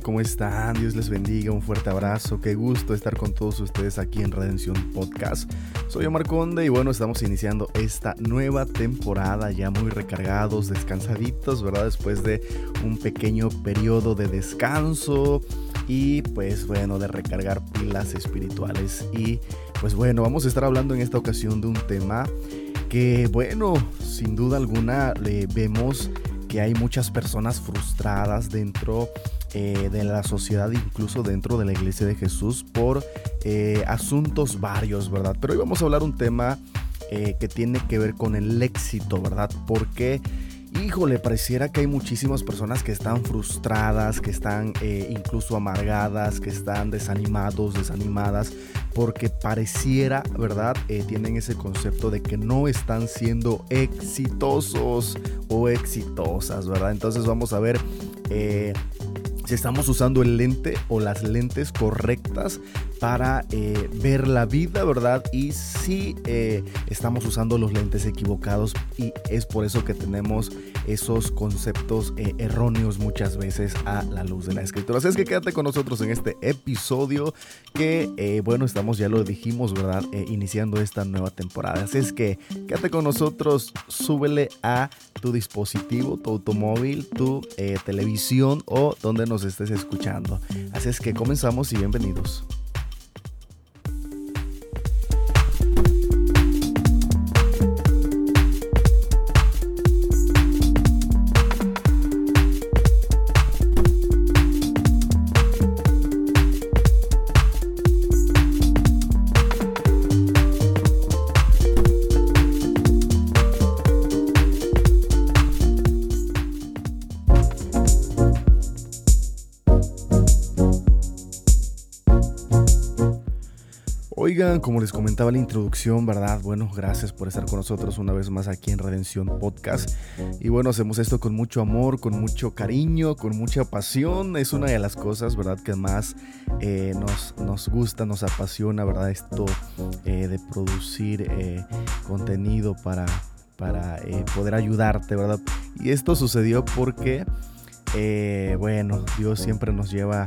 ¿Cómo están? Dios les bendiga, un fuerte abrazo, qué gusto estar con todos ustedes aquí en Redención Podcast. Soy Omar Conde y bueno, estamos iniciando esta nueva temporada ya muy recargados, descansaditos, ¿verdad? Después de un pequeño periodo de descanso y pues bueno, de recargar pilas espirituales. Y pues bueno, vamos a estar hablando en esta ocasión de un tema que bueno, sin duda alguna le vemos que hay muchas personas frustradas dentro eh, de la sociedad, incluso dentro de la iglesia de Jesús, por eh, asuntos varios, ¿verdad? Pero hoy vamos a hablar un tema eh, que tiene que ver con el éxito, ¿verdad? Porque híjole, pareciera que hay muchísimas personas que están frustradas, que están incluso amargadas, que están desanimados, desanimadas, porque pareciera, ¿verdad? tienen ese concepto de que no están siendo exitosos o exitosas, ¿verdad? Entonces vamos a ver si estamos usando el lente o las lentes correctas para eh, ver la vida, ¿verdad? Y si eh, estamos usando los lentes equivocados y es por eso que tenemos esos conceptos eh, erróneos muchas veces a la luz de la escritura. Así es que quédate con nosotros en este episodio que, bueno, estamos, ya lo dijimos, ¿verdad? iniciando esta nueva temporada. Así es que quédate con nosotros, súbele a tu dispositivo, tu automóvil, tu televisión o donde nos estés escuchando. Así es que comenzamos y bienvenidos. Oigan, como les comentaba en la introducción, ¿verdad? Bueno, gracias por estar con nosotros una vez más aquí en Redención Podcast. Y bueno, hacemos esto con mucho amor, con mucho cariño, con mucha pasión. Es una de las cosas, ¿verdad? Que más eh, nos, nos gusta, nos apasiona, ¿verdad? Esto eh, de producir eh, contenido para, para poder ayudarte, ¿verdad? Y esto sucedió porque, bueno, Dios siempre nos lleva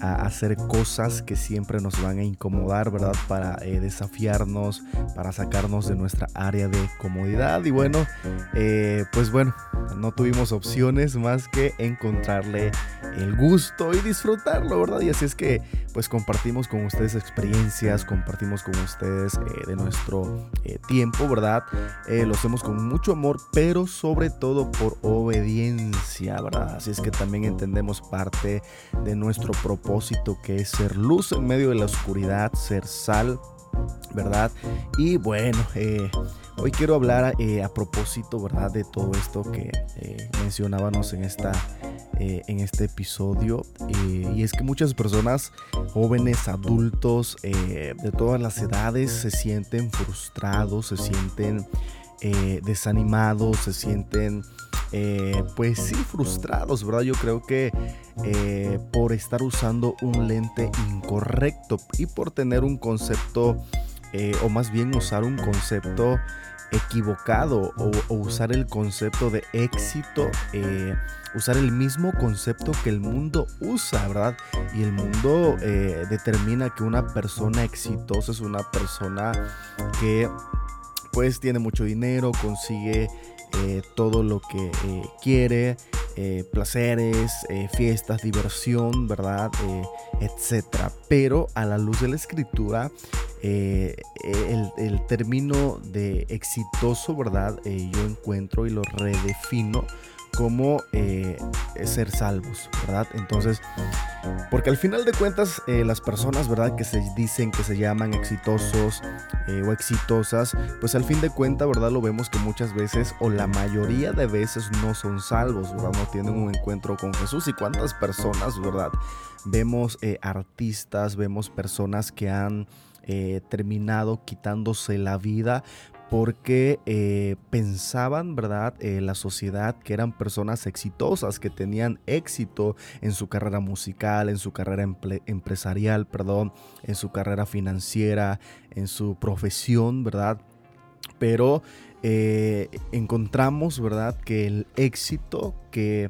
hacer cosas que siempre nos van a incomodar, ¿verdad? Para eh, desafiarnos, para sacarnos de nuestra área de comodidad. Y bueno, eh, pues bueno, no tuvimos opciones más que encontrarle el gusto y disfrutarlo, ¿verdad? Y así es que pues compartimos con ustedes experiencias, compartimos con ustedes eh, de nuestro tiempo, ¿verdad? lo hacemos con mucho amor, pero sobre todo por obediencia, ¿verdad? Así es que también entendemos parte de nuestro propósito que es ser luz en medio de la oscuridad, ser sal, ¿verdad? Y bueno, eh, hoy quiero hablar eh, a propósito, ¿verdad? De todo esto que eh, mencionábamos en esta en este episodio y es que muchas personas jóvenes adultos de todas las edades se sienten frustrados se sienten desanimados se sienten eh, pues sí, frustrados, ¿verdad? Yo creo que eh, por estar usando un lente incorrecto y por tener un concepto, eh, o más bien usar un concepto equivocado o, usar el concepto de éxito, usar el mismo concepto que el mundo usa, ¿verdad? Y el mundo determina que una persona exitosa es una persona que pues tiene mucho dinero, consigue eh, todo lo que eh, quiere, eh, placeres, fiestas, diversión, ¿verdad? etcétera. Pero a la luz de la escritura, el, el, término de exitoso, ¿verdad? yo encuentro y lo redefino cómo eh, ser salvos, ¿verdad? Entonces, porque al final de cuentas eh, las personas, ¿verdad? Que se dicen que se llaman exitosos eh, o exitosas, pues al fin de cuentas, ¿verdad? Lo vemos que muchas veces o la mayoría de veces no son salvos, ¿verdad? No tienen un encuentro con Jesús. ¿Y cuántas personas, ¿verdad? Vemos artistas, vemos personas que han terminado quitándose la vida porque eh, pensaban, ¿verdad?, eh, la sociedad que eran personas exitosas, que tenían éxito en su carrera musical, en su carrera empresarial, perdón, en su carrera financiera, en su profesión, ¿verdad? Pero eh, encontramos, ¿verdad?, que el éxito que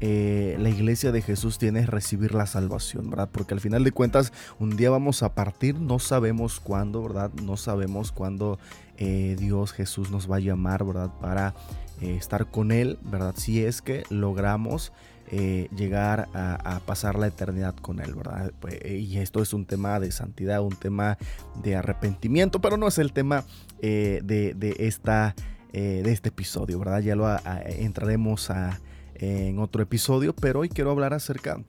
eh, la iglesia de Jesús tiene recibir la salvación, ¿verdad? Porque al final de cuentas, un día vamos a partir, no sabemos cuándo, ¿verdad? No sabemos cuándo eh, Dios Jesús nos va a llamar, ¿verdad? Para eh, estar con Él, ¿verdad? Si es que logramos llegar a, pasar la eternidad con Él, ¿verdad? Pues, y esto es un tema de santidad, un tema de arrepentimiento, pero no es el tema de, esta, de este episodio, ¿verdad? Ya lo entraremos a en otro episodio, pero hoy quiero hablar acerca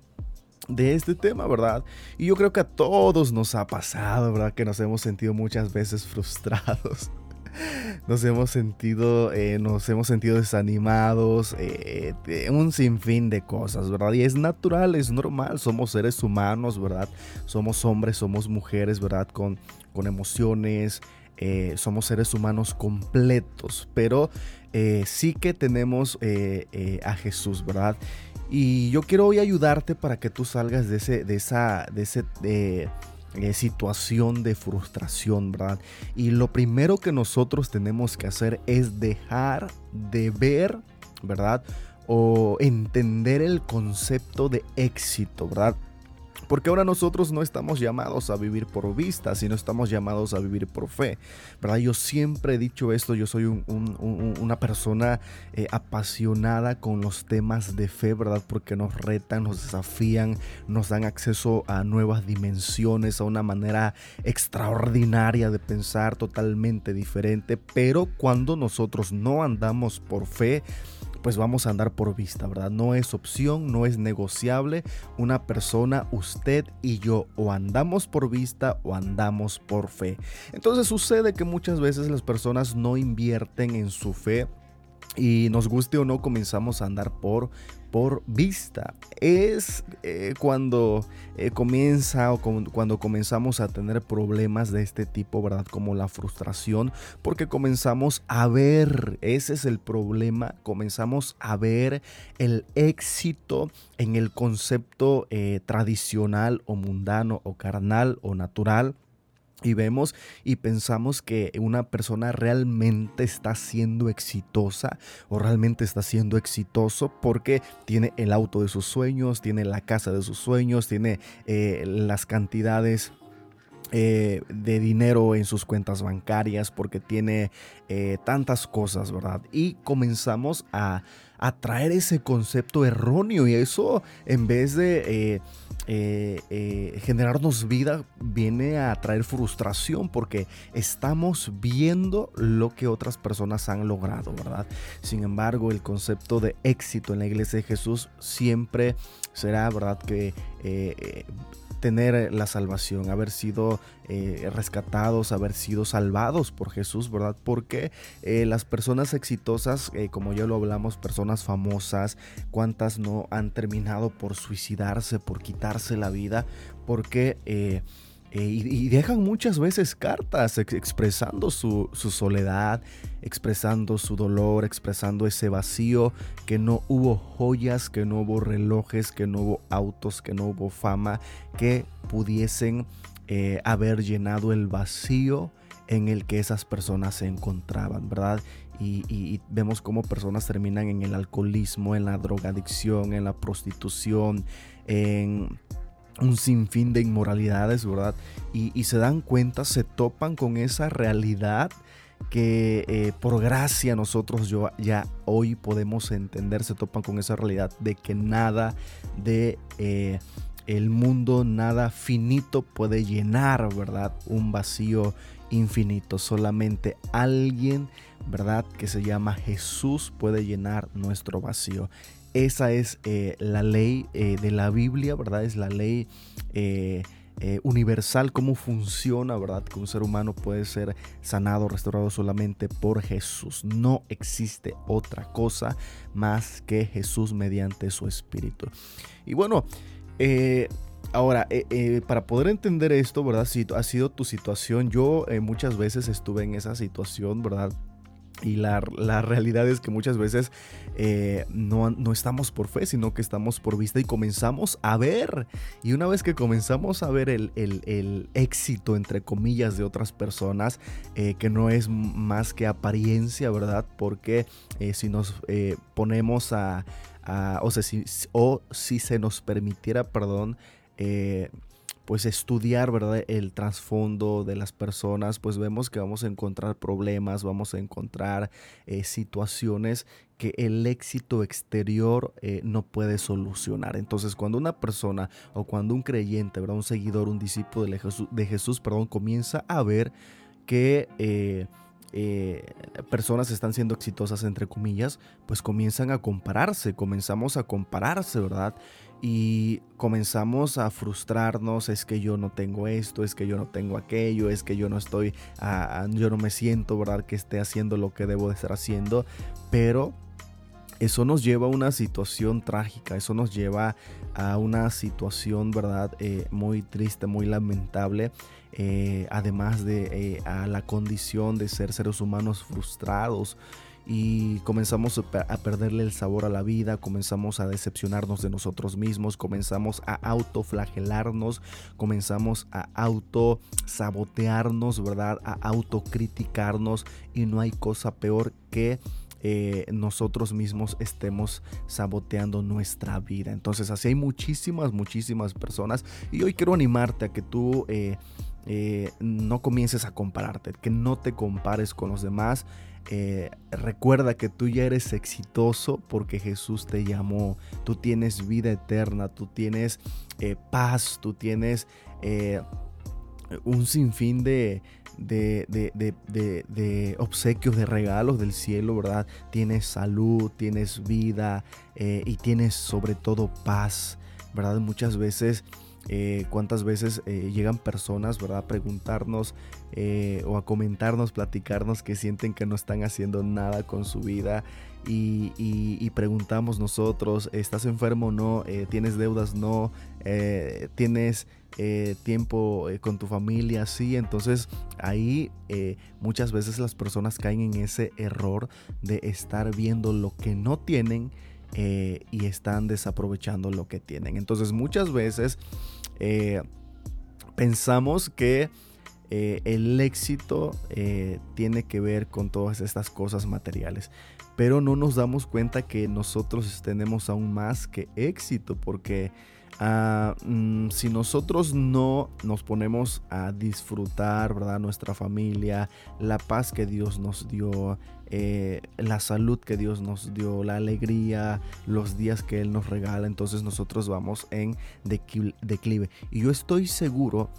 de este tema, ¿verdad? Y yo creo que a todos nos ha pasado, ¿verdad? Que nos hemos sentido muchas veces frustrados. Nos hemos sentido, eh, nos hemos sentido desanimados, eh, un sinfín de cosas, ¿verdad? Y es natural, es normal, somos seres humanos, ¿verdad? Somos hombres, somos mujeres, ¿verdad? Con, con emociones, eh, somos seres humanos completos, pero eh, sí que tenemos eh, a Jesús, ¿verdad? Y yo quiero hoy ayudarte para que tú salgas de, ese, de esa de ese, situación de frustración, ¿verdad? Y lo primero que nosotros tenemos que hacer es dejar de ver, ¿verdad? O entender el concepto de éxito, ¿verdad? Porque ahora nosotros no estamos llamados a vivir por vista, sino estamos llamados a vivir por fe. ¿verdad? Yo siempre he dicho esto, yo soy una persona eh, apasionada con los temas de fe, ¿verdad? Porque nos retan, nos desafían, nos dan acceso a nuevas dimensiones, a una manera extraordinaria de pensar totalmente diferente. Pero cuando nosotros no andamos por fe, pues vamos a andar por vista, ¿verdad? No es opción, no es negociable. Una persona, usted y yo, o andamos por vista o andamos por fe. Entonces sucede que muchas veces las personas no invierten en su fe y nos guste o no comenzamos a andar por por vista. Es eh, cuando eh, comienza o cuando comenzamos a tener problemas de este tipo, ¿verdad? Como la frustración, porque comenzamos a ver, ese es el problema, comenzamos a ver el éxito en el concepto eh, tradicional o mundano o carnal o natural y vemos y pensamos que una persona realmente está siendo exitosa o realmente está siendo exitoso porque tiene el auto de sus sueños, tiene la casa de sus sueños, tiene eh, las cantidades eh, de dinero en sus cuentas bancarias porque tiene eh, tantas cosas, ¿verdad? Y comenzamos a, a, traer ese concepto erróneo y eso en vez de eh, generarnos vida viene a traer frustración porque estamos viendo lo que otras personas han logrado, ¿verdad? Sin embargo, el concepto de éxito en la iglesia de Jesús siempre será, ¿verdad? Que tener eh, la salvación, haber sido eh, rescatados, haber sido salvados por Jesús, ¿verdad? Porque eh, las personas exitosas, como ya lo hablamos, personas famosas, ¿cuántas no han terminado por suicidarse, por quitarse la vida? Porque eh, y, dejan muchas veces cartas expresando su, soledad, expresando su dolor, expresando ese vacío, que no hubo joyas, que no hubo relojes, que no hubo autos, que no hubo fama, que pudiesen eh, haber llenado el vacío en el que esas personas se encontraban, ¿verdad? Y, y, vemos cómo personas terminan en el alcoholismo, en la drogadicción, en la prostitución, en un sinfín de inmoralidades, ¿verdad? Y, se dan cuenta, se topan con esa realidad que eh, por gracia nosotros yo, ya hoy podemos entender, se topan con esa realidad de que nada de eh, el mundo, nada finito puede llenar, ¿verdad? Un vacío infinito. Solamente alguien, ¿verdad? Que se llama Jesús puede llenar nuestro vacío. Esa es eh, la ley eh, de la Biblia, ¿verdad? Es la ley eh, universal, cómo funciona, ¿verdad? Que un ser humano puede ser sanado, restaurado solamente por Jesús. No existe otra cosa más que Jesús mediante su Espíritu. Y bueno, Ahora, para poder entender esto, ¿verdad? Si ha sido tu situación, yo muchas veces estuve en esa situación, ¿verdad? Y la, realidad es que muchas veces eh, no, estamos por fe, sino que estamos por vista y comenzamos a ver. Y una vez que comenzamos a ver el, éxito, entre comillas, de otras personas, eh, que no es más que apariencia, ¿verdad? Porque eh, si nos ponemos a, o, sea, si, o si se nos permitiera, perdón, pues estudiar, ¿verdad? El trasfondo de las personas, pues vemos que vamos a encontrar problemas, vamos a encontrar eh, situaciones que el éxito exterior eh, no puede solucionar. Entonces, cuando una persona o cuando un creyente, ¿verdad? Un seguidor, un discípulo de Jesús, de Jesús perdón, comienza a ver que... Eh, personas están siendo exitosas entre comillas, pues comienzan a compararse, comenzamos a compararse, ¿verdad? Y comenzamos a frustrarnos, es que yo no tengo esto, es que yo no tengo aquello, es que yo no estoy, ah, ah, yo no me siento, ¿verdad? Que esté haciendo lo que debo de estar haciendo, pero eso nos lleva a una situación trágica, eso nos lleva a una situación, ¿verdad? Eh, muy triste, muy lamentable, eh, además de eh, a la condición de ser seres humanos frustrados y comenzamos a perderle el sabor a la vida, comenzamos a decepcionarnos de nosotros mismos, comenzamos a autoflagelarnos, comenzamos a autosabotearnos, ¿verdad? A autocriticarnos y no hay cosa peor que eh, nosotros mismos estemos saboteando nuestra vida. Entonces así hay muchísimas, muchísimas personas y hoy quiero animarte a que tú... Eh, eh, no comiences a compararte, que no te compares con los demás. Eh, recuerda que tú ya eres exitoso porque Jesús te llamó. Tú tienes vida eterna, tú tienes eh, paz, tú tienes un sinfín de, de, de, obsequios, de regalos del cielo, ¿verdad? Tienes salud, tienes vida y tienes sobre todo paz, ¿verdad? Muchas veces eh, cuántas veces eh, llegan personas, ¿verdad? A preguntarnos eh, o a comentarnos, platicarnos que sienten que no están haciendo nada con su vida y, preguntamos nosotros, ¿estás enfermo no? ¿Tienes deudas? No. ¿Tienes tiempo con tu familia? Sí. Entonces ahí muchas veces las personas caen en ese error de estar viendo lo que no tienen y están desaprovechando lo que tienen. Entonces muchas veces eh, pensamos que eh, el éxito tiene que ver con todas estas cosas materiales, pero no nos damos cuenta que nosotros tenemos aún más que éxito porque... Ah, mm, si nosotros no nos ponemos a disfrutar, ¿verdad? Nuestra familia, la paz que Dios nos dio, eh, la salud que Dios nos dio, la alegría, los días que Él nos regala, entonces nosotros vamos en declive. Y yo estoy seguro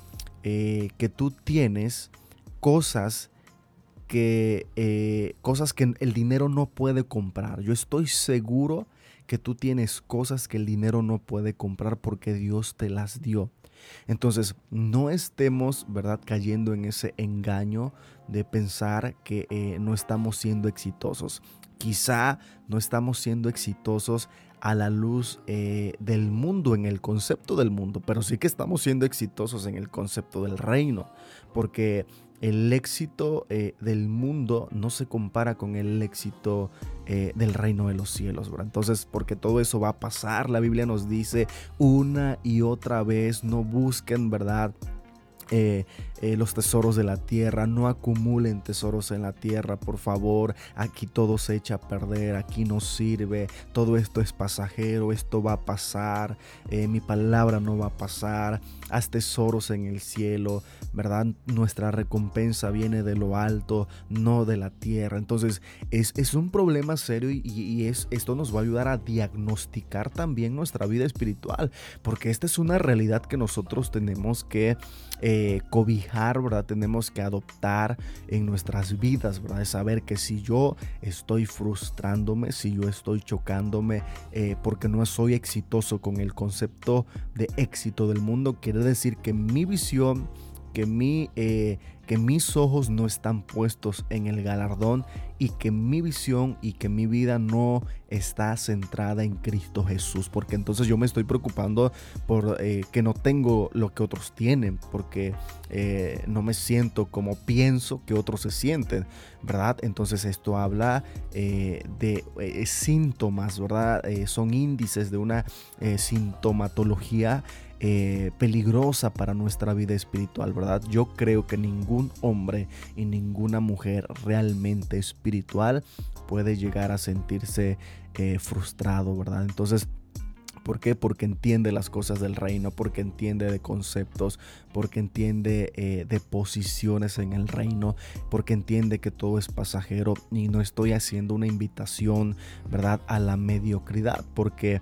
eh, que tú tienes cosas que, eh, cosas que el dinero no puede comprar. Yo estoy seguro que tú tienes cosas que el dinero no puede comprar porque Dios te las dio. Entonces, no estemos, ¿verdad?, cayendo en ese engaño de pensar que eh, no estamos siendo exitosos. Quizá no estamos siendo exitosos a la luz eh, del mundo, en el concepto del mundo, pero sí que estamos siendo exitosos en el concepto del reino, porque el éxito eh, del mundo no se compara con el éxito eh, del reino de los cielos, Entonces, porque todo eso va a pasar, la Biblia nos dice una y otra vez, no busquen, ¿verdad? Eh, eh, los tesoros de la tierra, no acumulen tesoros en la tierra, por favor, aquí todo se echa a perder, aquí no sirve, todo esto es pasajero, esto va a pasar, eh, mi palabra no va a pasar, haz tesoros en el cielo, ¿verdad? Nuestra recompensa viene de lo alto, no de la tierra. Entonces es, es un problema serio y, y es, esto nos va a ayudar a diagnosticar también nuestra vida espiritual, porque esta es una realidad que nosotros tenemos que eh, cobijar, ¿verdad? Tenemos que adoptar en nuestras vidas, ¿verdad? Saber que si yo estoy frustrándome, si yo estoy chocándome eh, porque no soy exitoso con el concepto de éxito del mundo, quiere decir que mi visión que, mi, eh, que mis ojos no están puestos en el galardón y que mi visión y que mi vida no está centrada en Cristo Jesús. Porque entonces yo me estoy preocupando por eh, que no tengo lo que otros tienen, porque eh, no me siento como pienso que otros se sienten, ¿verdad? Entonces esto habla de síntomas, ¿verdad? son índices de una sintomatología eh, peligrosa para nuestra vida espiritual, ¿verdad? Yo creo que ningún hombre y ninguna mujer realmente espiritual puede llegar a sentirse eh, frustrado, ¿verdad? Entonces, ¿Por qué? Porque entiende las cosas del reino, porque entiende de conceptos, porque entiende eh, de posiciones en el reino, porque entiende que todo es pasajero y no estoy haciendo una invitación, ¿verdad?, a la mediocridad, porque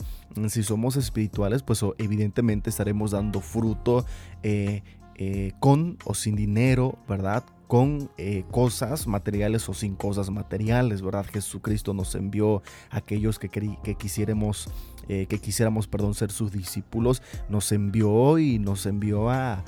si somos espirituales, pues evidentemente estaremos dando fruto eh, eh, con o sin dinero, ¿verdad? Con cosas materiales o sin cosas materiales, ¿verdad? Jesucristo nos envió a aquellos que, que quisiéramos eh, que quisiéramos, perdón, ser sus discípulos, nos envió y nos envió a,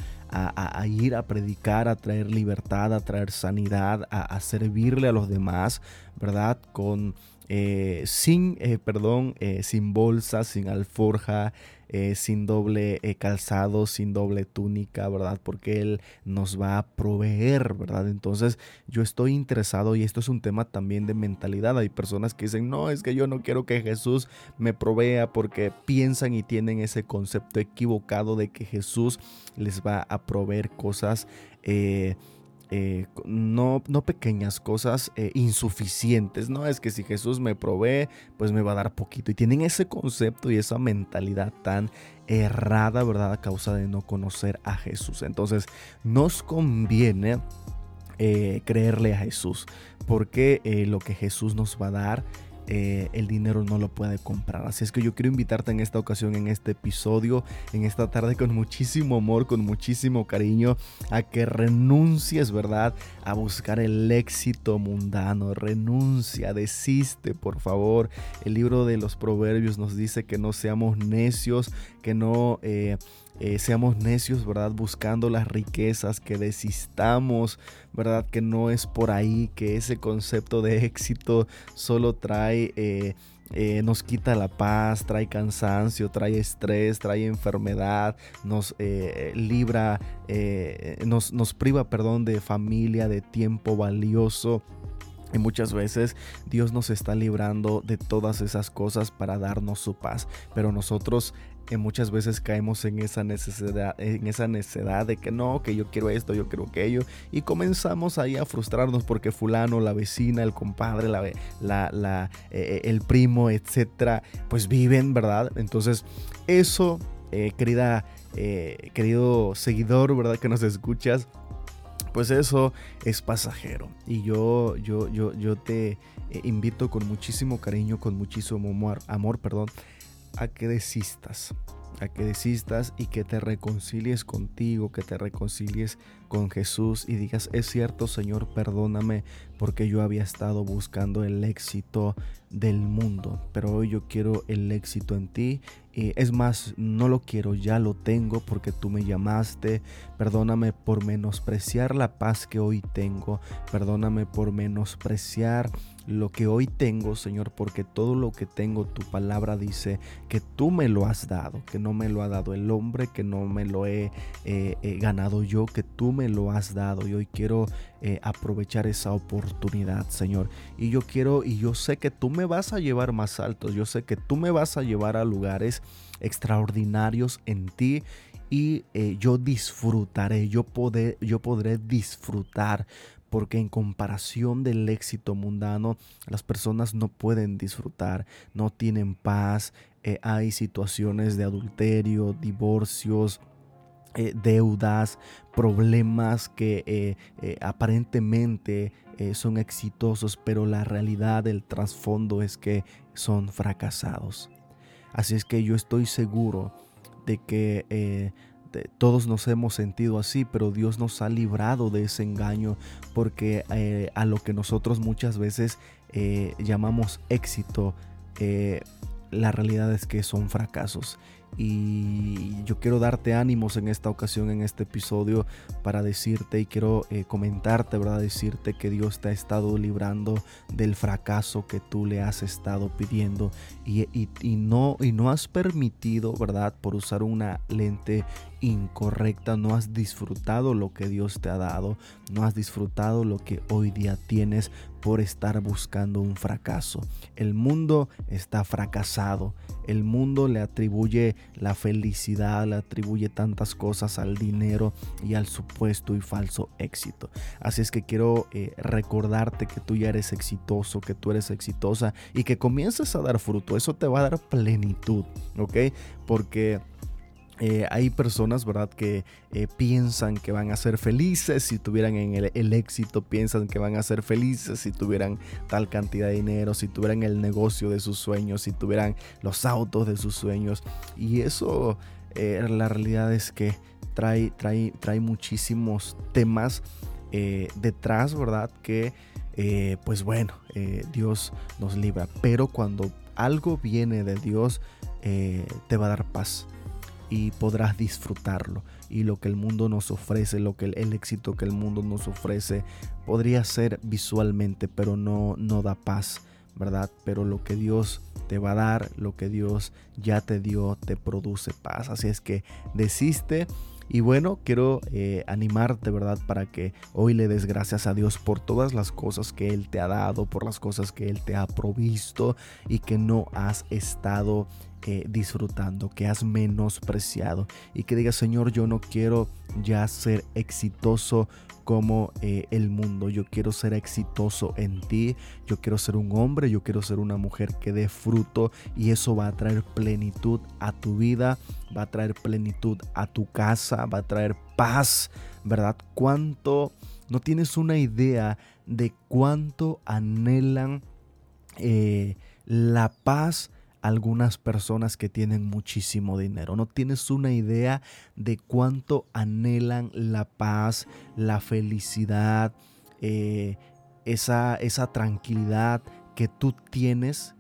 ir a predicar, a traer libertad, a traer sanidad, a, servirle a los demás, ¿verdad? Con eh, sin, eh, perdón, sin bolsa, sin alforja, eh, sin doble eh, calzado, sin doble túnica, ¿verdad? Porque Él nos va a proveer, ¿verdad? Entonces yo estoy interesado y esto es un tema también de mentalidad. Hay personas que dicen, no, es que yo no quiero que Jesús me provea porque piensan y tienen ese concepto equivocado de que Jesús les va a proveer cosas. Eh, eh, no, no pequeñas cosas eh, insuficientes, ¿no? Es que si Jesús me provee, pues me va a dar poquito. Y tienen ese concepto y esa mentalidad tan errada, ¿verdad? A causa de no conocer a Jesús. Entonces, nos conviene eh, creerle a Jesús, porque lo que Jesús nos va a dar eh, el dinero no lo puede comprar. Así es que yo quiero invitarte en esta ocasión, en este episodio, en esta tarde con muchísimo amor, con muchísimo cariño, a que renuncies, ¿verdad? A buscar el éxito mundano. Renuncia, desiste, por favor. El libro de los proverbios nos dice que no seamos necios, que no... Eh, eh, seamos necios, ¿verdad? Buscando las riquezas, que desistamos, ¿verdad? Que no es por ahí, que ese concepto de éxito solo trae... Eh, eh, nos quita la paz, trae cansancio, trae estrés, trae enfermedad, nos libra, nos, nos priva, perdón, de familia, de tiempo valioso. Y muchas veces Dios nos está librando de todas esas cosas para darnos su paz. Pero nosotros muchas veces caemos en esa necesidad, en esa necesidad de que no, que yo quiero esto, yo quiero aquello, y comenzamos ahí a frustrarnos porque fulano, la vecina, el compadre, la, la, eh, el primo, etcétera, pues viven, ¿verdad? Entonces, eso, eh, querida, eh, querido seguidor, ¿verdad? Que nos escuchas, pues eso es pasajero. Y yo, yo, yo, yo te invito con muchísimo cariño, con muchísimo amor, amor perdón, a que desistas, a que desistas y que te reconcilies contigo, que te reconcilies con Jesús y digas, es cierto Señor, perdóname porque yo había estado buscando el éxito del mundo, pero hoy yo quiero el éxito en ti. Y es más, no lo quiero, ya lo tengo porque tú me llamaste. Perdóname por menospreciar la paz que hoy tengo. Perdóname por menospreciar lo que hoy tengo, Señor, porque todo lo que tengo, tu palabra dice que tú me lo has dado, que no me lo ha dado el hombre, que no me lo he eh, eh, ganado yo, que tú me lo has dado. Y hoy quiero eh, aprovechar esa oportunidad, Señor. Y yo quiero, y yo sé que tú me vas a llevar más altos, yo sé que tú me vas a llevar a lugares extraordinarios en ti y eh, yo disfrutaré, yo, poder, yo podré disfrutar porque en comparación del éxito mundano, las personas no pueden disfrutar, no tienen paz, eh, hay situaciones de adulterio, divorcios, eh, deudas, problemas que eh, eh, aparentemente son exitosos, pero la realidad del trasfondo es que son fracasados. Así es que yo estoy seguro de que todos nos hemos sentido así, pero Dios nos ha librado de ese engaño porque a lo que nosotros muchas veces llamamos éxito, la realidad es que son fracasos y yo quiero darte ánimos en esta ocasión, en este episodio, para decirte y quiero eh, comentarte, ¿verdad? Decirte que Dios te ha estado librando del fracaso que tú le has estado pidiendo y, y, no, y no has permitido, ¿verdad? Por usar una lente incorrecta, no has disfrutado lo que Dios te ha dado, no has disfrutado lo que hoy día tienes por estar buscando un fracaso. El mundo está fracasado, el mundo le atribuye la felicidad, le atribuye tantas cosas al dinero y al supuesto y falso éxito. Así es que quiero eh, recordarte que tú ya eres exitoso, que tú eres exitosa y que comiences a dar fruto. Eso te va a dar plenitud, ¿ok? Porque eh, hay personas, ¿verdad?, que eh, piensan que van a ser felices si tuvieran en el, éxito, piensan que van a ser felices si tuvieran tal cantidad de dinero, si tuvieran el negocio de sus sueños, si tuvieran los autos de sus sueños. Y eso, eh, la realidad es que trae, trae, trae muchísimos temas detrás, ¿verdad?, que, pues bueno, Dios nos libra. Pero cuando algo viene de Dios, te va a dar paz y podrás disfrutarlo. Y lo que el mundo nos ofrece, lo que el, éxito que el mundo nos ofrece, podría ser visualmente, pero no, no da paz, ¿verdad? Pero lo que Dios te va a dar, lo que Dios ya te dio, te produce paz. Así es que desiste. Y bueno, quiero eh, animarte, ¿verdad? Para que hoy le des gracias a Dios por todas las cosas que Él te ha dado, por las cosas que Él te ha provisto y que no has estado disfrutando, que has menospreciado y que digas, Señor, yo no quiero ya ser exitoso como eh, el mundo. Yo quiero ser exitoso en ti. Yo quiero ser un hombre, yo quiero ser una mujer que dé fruto y eso va a traer plenitud a tu vida, va a traer plenitud a tu casa, va a traer paz, ¿verdad? ¿Cuánto? No tienes una idea de cuánto anhelan eh, la paz algunas personas que tienen muchísimo dinero. No tienes una idea de cuánto anhelan la paz, la felicidad, eh, esa, esa tranquilidad que tú tienes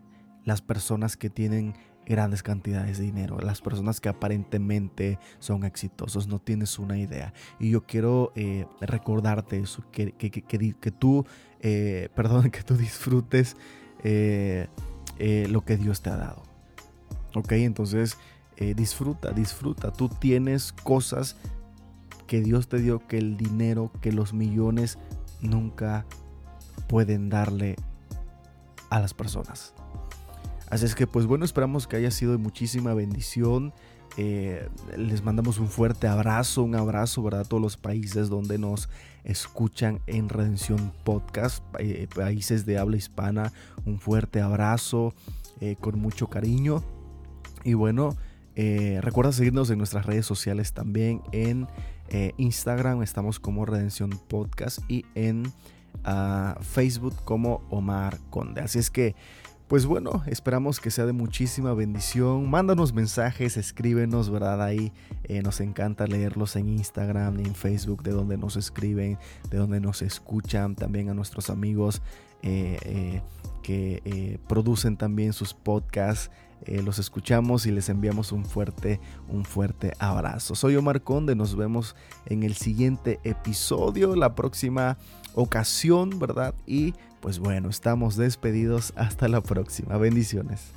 las personas que tienen grandes cantidades de dinero, las personas que aparentemente son exitosos, no tienes una idea. Y yo quiero eh, recordarte eso, que, que, que, tú, eh, perdón, que tú disfrutes lo que Dios te ha dado. Ok, entonces eh, disfruta, disfruta. Tú tienes cosas que Dios te dio, que el dinero, que los millones nunca pueden darle a las personas. Así es que pues bueno, esperamos que haya sido muchísima bendición. Eh, les mandamos un fuerte abrazo, un abrazo, ¿verdad? A todos los países donde nos escuchan en Redención Podcast, eh, países de habla hispana, un fuerte abrazo eh, con mucho cariño. Y bueno, recuerda seguirnos en nuestras redes sociales también en Instagram, estamos como Redención Podcast y en ah, Facebook como Omar Conde. Así es que pues bueno, esperamos que sea de muchísima bendición. Mándanos mensajes, escríbenos, ¿verdad? Ahí eh, nos encanta leerlos en Instagram, en Facebook, de donde nos escriben, de donde nos escuchan. También a nuestros amigos eh, eh, que producen también sus podcasts. los escuchamos y les enviamos un fuerte, un fuerte abrazo. Soy Omar Conde, nos vemos en el siguiente episodio, la próxima ocasión, ¿verdad? Y pues bueno, estamos despedidos. Hasta la próxima. Bendiciones.